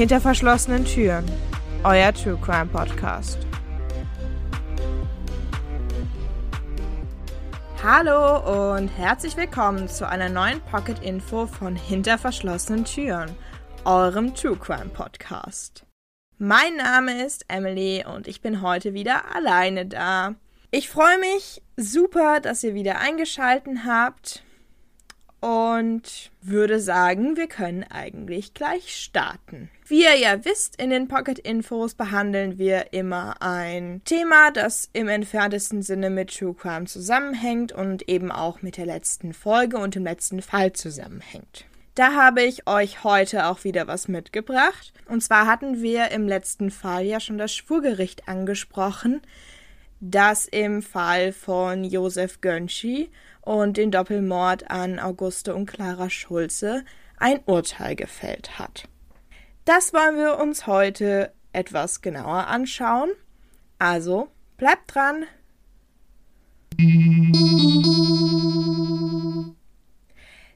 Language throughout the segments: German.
Hinter verschlossenen Türen. Euer True Crime Podcast. Hallo und herzlich willkommen zu einer neuen Pocket Info von Hinter verschlossenen Türen, eurem True Crime Podcast. Mein Name ist Emily und ich bin heute wieder alleine da. Ich freue mich super, dass ihr wieder eingeschalten habt und würde sagen, wir können eigentlich gleich starten. Wie ihr ja wisst, in den Pocket Infos behandeln wir immer ein Thema, das im entferntesten Sinne mit True Crime zusammenhängt und eben auch mit der letzten Folge und dem letzten Fall zusammenhängt. Da habe ich euch heute auch wieder was mitgebracht. Und zwar hatten wir im letzten Fall ja schon das Schwurgericht angesprochen, das im Fall von Josef Gönschi und den Doppelmord an Auguste und Clara Schulze ein Urteil gefällt hat. Das wollen wir uns heute etwas genauer anschauen. Also bleibt dran.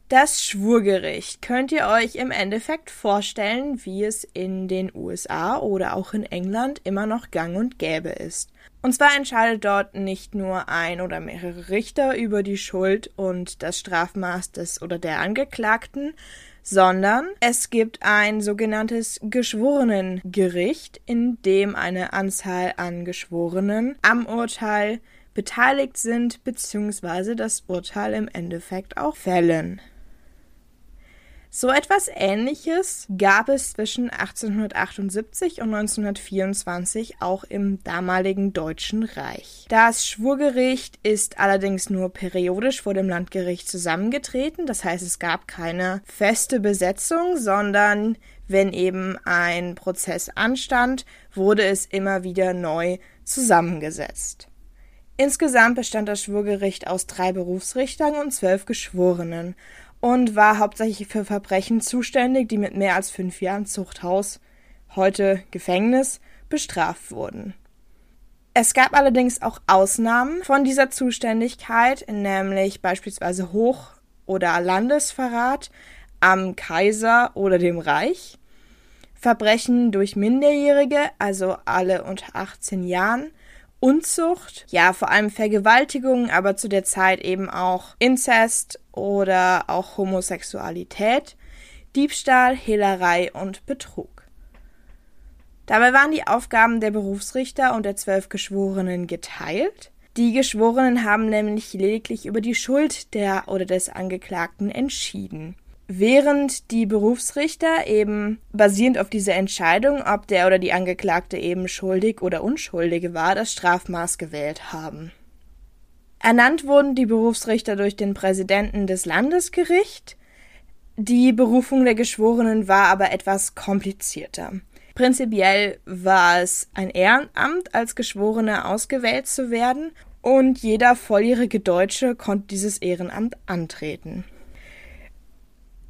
Das Schwurgericht könnt ihr euch im Endeffekt vorstellen, wie es in den USA oder auch in England immer noch gang und gäbe ist. Und zwar entscheidet dort nicht nur ein oder mehrere Richter über die Schuld und das Strafmaß des oder der Angeklagten, sondern es gibt ein sogenanntes Geschworenengericht, in dem eine Anzahl an Geschworenen am Urteil beteiligt sind bzw. das Urteil im Endeffekt auch fällen. So etwas Ähnliches gab es zwischen 1878 und 1924 auch im damaligen Deutschen Reich. Das Schwurgericht ist allerdings nur periodisch vor dem Landgericht zusammengetreten, das heißt es gab keine feste Besetzung, sondern wenn eben ein Prozess anstand, wurde es immer wieder neu zusammengesetzt. Insgesamt bestand das Schwurgericht aus drei Berufsrichtern und zwölf Geschworenen und war hauptsächlich für Verbrechen zuständig, die mit mehr als fünf Jahren Zuchthaus, heute Gefängnis, bestraft wurden. Es gab allerdings auch Ausnahmen von dieser Zuständigkeit, nämlich beispielsweise Hoch- oder Landesverrat am Kaiser oder dem Reich, Verbrechen durch Minderjährige, also alle unter 18 Jahren, Unzucht, ja, vor allem Vergewaltigung, aber zu der Zeit eben auch Inzest oder auch Homosexualität, Diebstahl, Hehlerei und Betrug. Dabei waren die Aufgaben der Berufsrichter und der zwölf Geschworenen geteilt. Die Geschworenen haben nämlich lediglich über die Schuld der oder des Angeklagten entschieden während die Berufsrichter eben basierend auf dieser Entscheidung, ob der oder die Angeklagte eben schuldig oder unschuldig war, das Strafmaß gewählt haben. Ernannt wurden die Berufsrichter durch den Präsidenten des Landesgerichts. Die Berufung der Geschworenen war aber etwas komplizierter. Prinzipiell war es ein Ehrenamt, als Geschworene ausgewählt zu werden, und jeder volljährige Deutsche konnte dieses Ehrenamt antreten.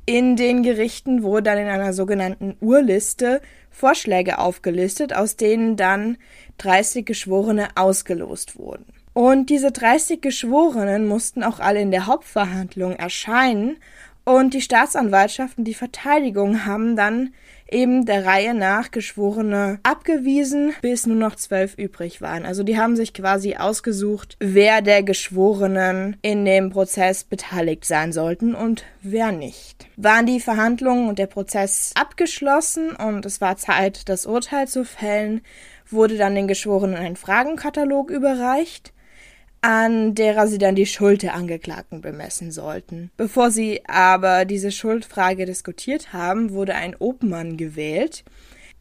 In den Gerichten wurde dann in einer sogenannten Urliste Vorschläge aufgelistet, aus denen dann 30 Geschworene ausgelost wurden. Und diese 30 Geschworenen mussten auch alle in der Hauptverhandlung erscheinen und die Staatsanwaltschaft und die Verteidigung haben dann eben der Reihe nach Geschworene abgewiesen, bis nur noch zwölf übrig waren. Also die haben sich quasi ausgesucht, wer der Geschworenen in dem Prozess beteiligt sein sollten und wer nicht. Waren die Verhandlungen und der Prozess abgeschlossen und es war Zeit, das Urteil zu fällen, wurde dann den Geschworenen ein Fragenkatalog überreicht an derer sie dann die Schuld der Angeklagten bemessen sollten. Bevor sie aber diese Schuldfrage diskutiert haben, wurde ein Obmann gewählt.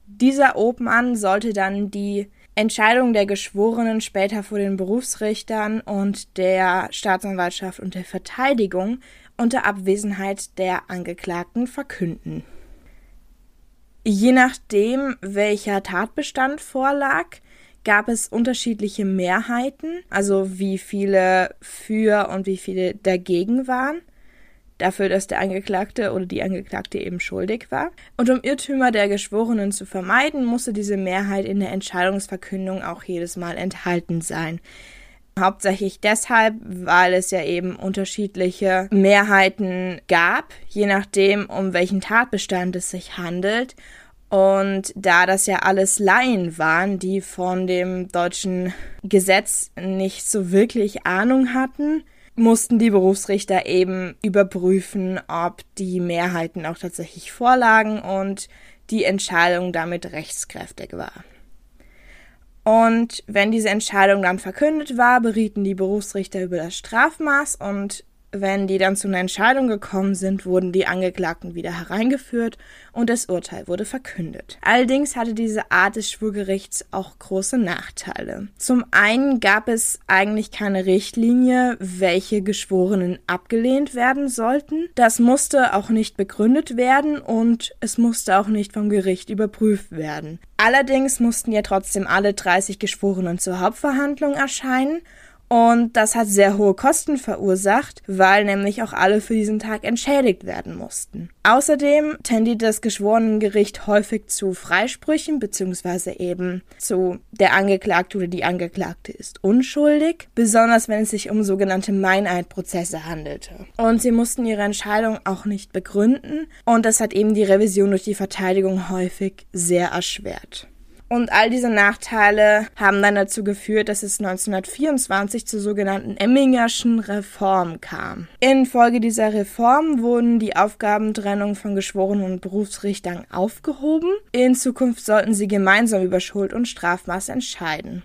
Dieser Obmann sollte dann die Entscheidung der Geschworenen später vor den Berufsrichtern und der Staatsanwaltschaft und der Verteidigung unter Abwesenheit der Angeklagten verkünden. Je nachdem, welcher Tatbestand vorlag, gab es unterschiedliche Mehrheiten, also wie viele für und wie viele dagegen waren, dafür, dass der Angeklagte oder die Angeklagte eben schuldig war. Und um Irrtümer der Geschworenen zu vermeiden, musste diese Mehrheit in der Entscheidungsverkündung auch jedes Mal enthalten sein. Hauptsächlich deshalb, weil es ja eben unterschiedliche Mehrheiten gab, je nachdem, um welchen Tatbestand es sich handelt Und da das ja alles Laien waren, die von dem deutschen Gesetz nicht so wirklich Ahnung hatten, mussten die Berufsrichter eben überprüfen, ob die Mehrheiten auch tatsächlich vorlagen und die Entscheidung damit rechtskräftig war. Und wenn diese Entscheidung dann verkündet war, berieten die Berufsrichter über das Strafmaß und wenn die dann zu einer Entscheidung gekommen sind, wurden die Angeklagten wieder hereingeführt und das Urteil wurde verkündet. Allerdings hatte diese Art des Schwurgerichts auch große Nachteile. Zum einen gab es eigentlich keine Richtlinie, welche Geschworenen abgelehnt werden sollten. Das musste auch nicht begründet werden und es musste auch nicht vom Gericht überprüft werden. Allerdings mussten ja trotzdem alle 30 Geschworenen zur Hauptverhandlung erscheinen und das hat sehr hohe Kosten verursacht, weil nämlich auch alle für diesen Tag entschädigt werden mussten. Außerdem tendiert das Geschworenengericht häufig zu Freisprüchen beziehungsweise eben zu der Angeklagte oder die Angeklagte ist unschuldig, besonders wenn es sich um sogenannte Meineidprozesse handelte. Und sie mussten ihre Entscheidung auch nicht begründen und das hat eben die Revision durch die Verteidigung häufig sehr erschwert. Und all diese Nachteile haben dann dazu geführt, dass es 1924 zur sogenannten Emmingerschen Reform kam. Infolge dieser Reform wurden die Aufgabentrennung von Geschworenen und Berufsrichtern aufgehoben. In Zukunft sollten sie gemeinsam über Schuld und Strafmaß entscheiden.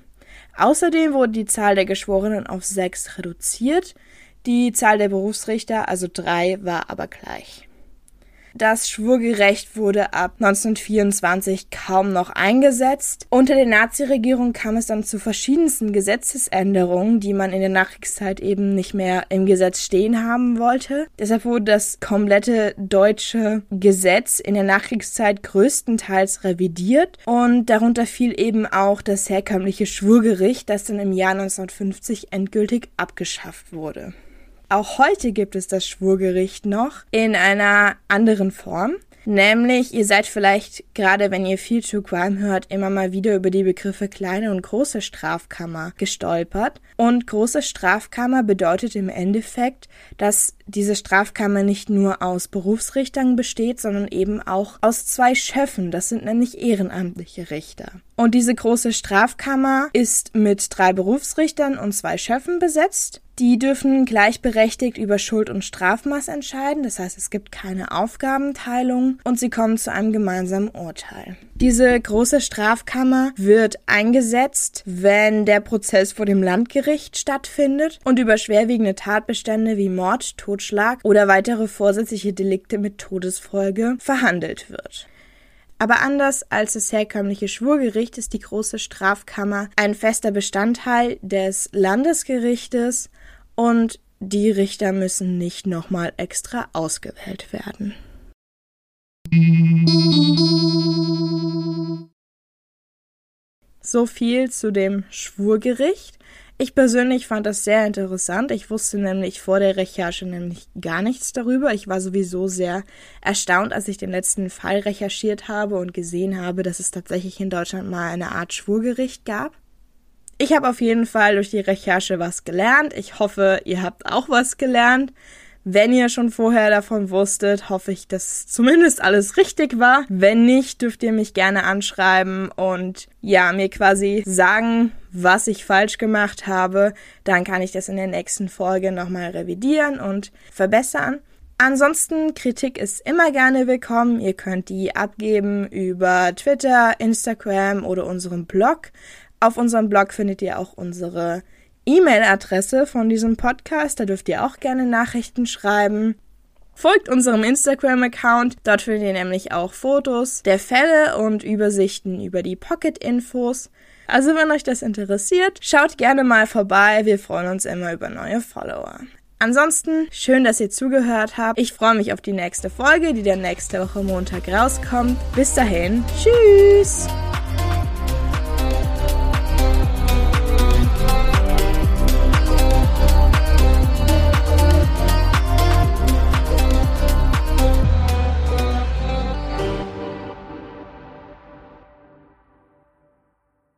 Außerdem wurde die Zahl der Geschworenen auf sechs reduziert. Die Zahl der Berufsrichter, also drei, war aber gleich. Das Schwurgerecht wurde ab 1924 kaum noch eingesetzt. Unter der Naziregierung kam es dann zu verschiedensten Gesetzesänderungen, die man in der Nachkriegszeit eben nicht mehr im Gesetz stehen haben wollte. Deshalb wurde das komplette deutsche Gesetz in der Nachkriegszeit größtenteils revidiert und darunter fiel eben auch das herkömmliche Schwurgericht, das dann im Jahr 1950 endgültig abgeschafft wurde. Auch heute gibt es das Schwurgericht noch in einer anderen Form. Nämlich, ihr seid vielleicht, gerade wenn ihr viel True Crime hört, immer mal wieder über die Begriffe kleine und große Strafkammer gestolpert. Und große Strafkammer bedeutet im Endeffekt, dass diese Strafkammer nicht nur aus Berufsrichtern besteht, sondern eben auch aus zwei Schöffen. Das sind nämlich ehrenamtliche Richter. Und diese große Strafkammer ist mit drei Berufsrichtern und zwei Schöffen besetzt. Die dürfen gleichberechtigt über Schuld und Strafmaß entscheiden, das heißt es gibt keine Aufgabenteilung und sie kommen zu einem gemeinsamen Urteil. Diese große Strafkammer wird eingesetzt, wenn der Prozess vor dem Landgericht stattfindet und über schwerwiegende Tatbestände wie Mord, Totschlag oder weitere vorsätzliche Delikte mit Todesfolge verhandelt wird. Aber anders als das herkömmliche Schwurgericht ist die große Strafkammer ein fester Bestandteil des Landesgerichtes und die Richter müssen nicht nochmal extra ausgewählt werden. So viel zu dem Schwurgericht. Ich persönlich fand das sehr interessant. Ich wusste nämlich vor der Recherche nämlich gar nichts darüber. Ich war sowieso sehr erstaunt, als ich den letzten Fall recherchiert habe und gesehen habe, dass es tatsächlich in Deutschland mal eine Art Schwurgericht gab. Ich habe auf jeden Fall durch die Recherche was gelernt. Ich hoffe, ihr habt auch was gelernt. Wenn ihr schon vorher davon wusstet, hoffe ich, dass zumindest alles richtig war. Wenn nicht, dürft ihr mich gerne anschreiben und ja, mir quasi sagen, was ich falsch gemacht habe. Dann kann ich das in der nächsten Folge nochmal revidieren und verbessern. Ansonsten, Kritik ist immer gerne willkommen. Ihr könnt die abgeben über Twitter, Instagram oder unserem Blog. Auf unserem Blog findet ihr auch unsere E-Mail-Adresse von diesem Podcast. Da dürft ihr auch gerne Nachrichten schreiben. Folgt unserem Instagram-Account. Dort findet ihr nämlich auch Fotos der Fälle und Übersichten über die Pocket-Infos. Also wenn euch das interessiert, schaut gerne mal vorbei. Wir freuen uns immer über neue Follower. Ansonsten schön, dass ihr zugehört habt. Ich freue mich auf die nächste Folge, die dann nächste Woche Montag rauskommt. Bis dahin, tschüss!